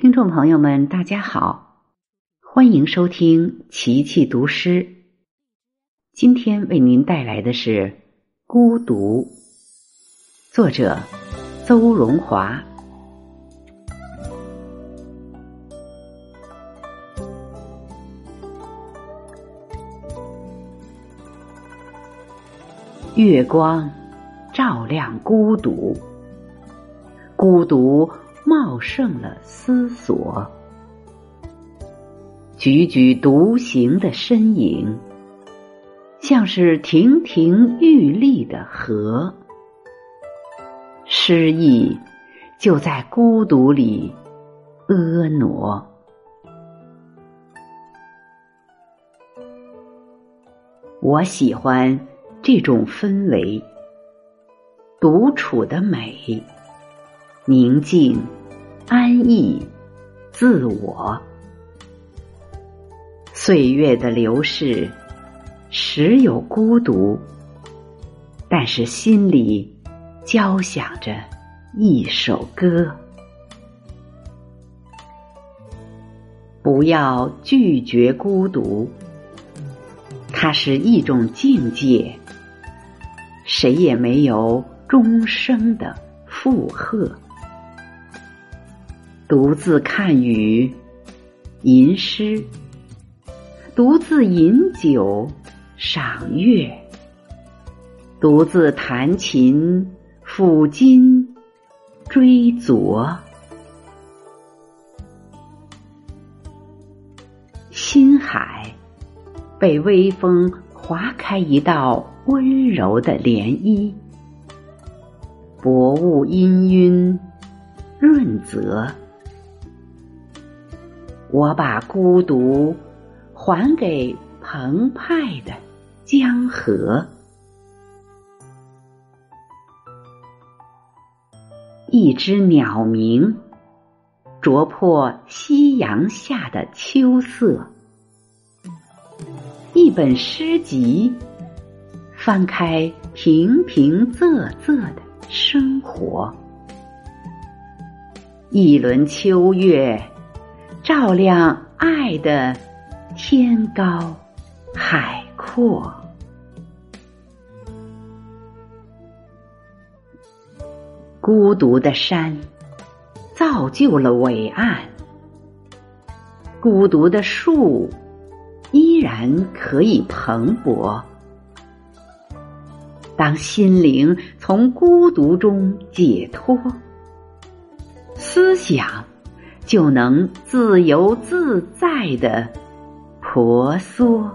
听众朋友们，大家好，欢迎收听琪琪读诗。今天为您带来的是《孤独》，作者邹荣华。月光照亮孤独，孤独。茂盛了思索，踽踽独行的身影，像是亭亭玉立的河。诗意就在孤独里婀娜。我喜欢这种氛围，独处的美，宁静。安逸，自我。岁月的流逝，时有孤独，但是心里交响着一首歌。不要拒绝孤独，它是一种境界，谁也没有终生的负荷。独自看雨，吟诗；独自饮酒，赏月；独自弹琴，抚今，追昨。心海被微风划开一道温柔的涟漪，薄雾氤氲，润泽。我把孤独还给澎湃的江河，一只鸟鸣，啄破夕阳下的秋色；一本诗集，翻开平平仄仄的生活；一轮秋月。照亮爱的天高海阔，孤独的山造就了伟岸，孤独的树依然可以蓬勃。当心灵从孤独中解脱，思想。就能自由自在的婆娑。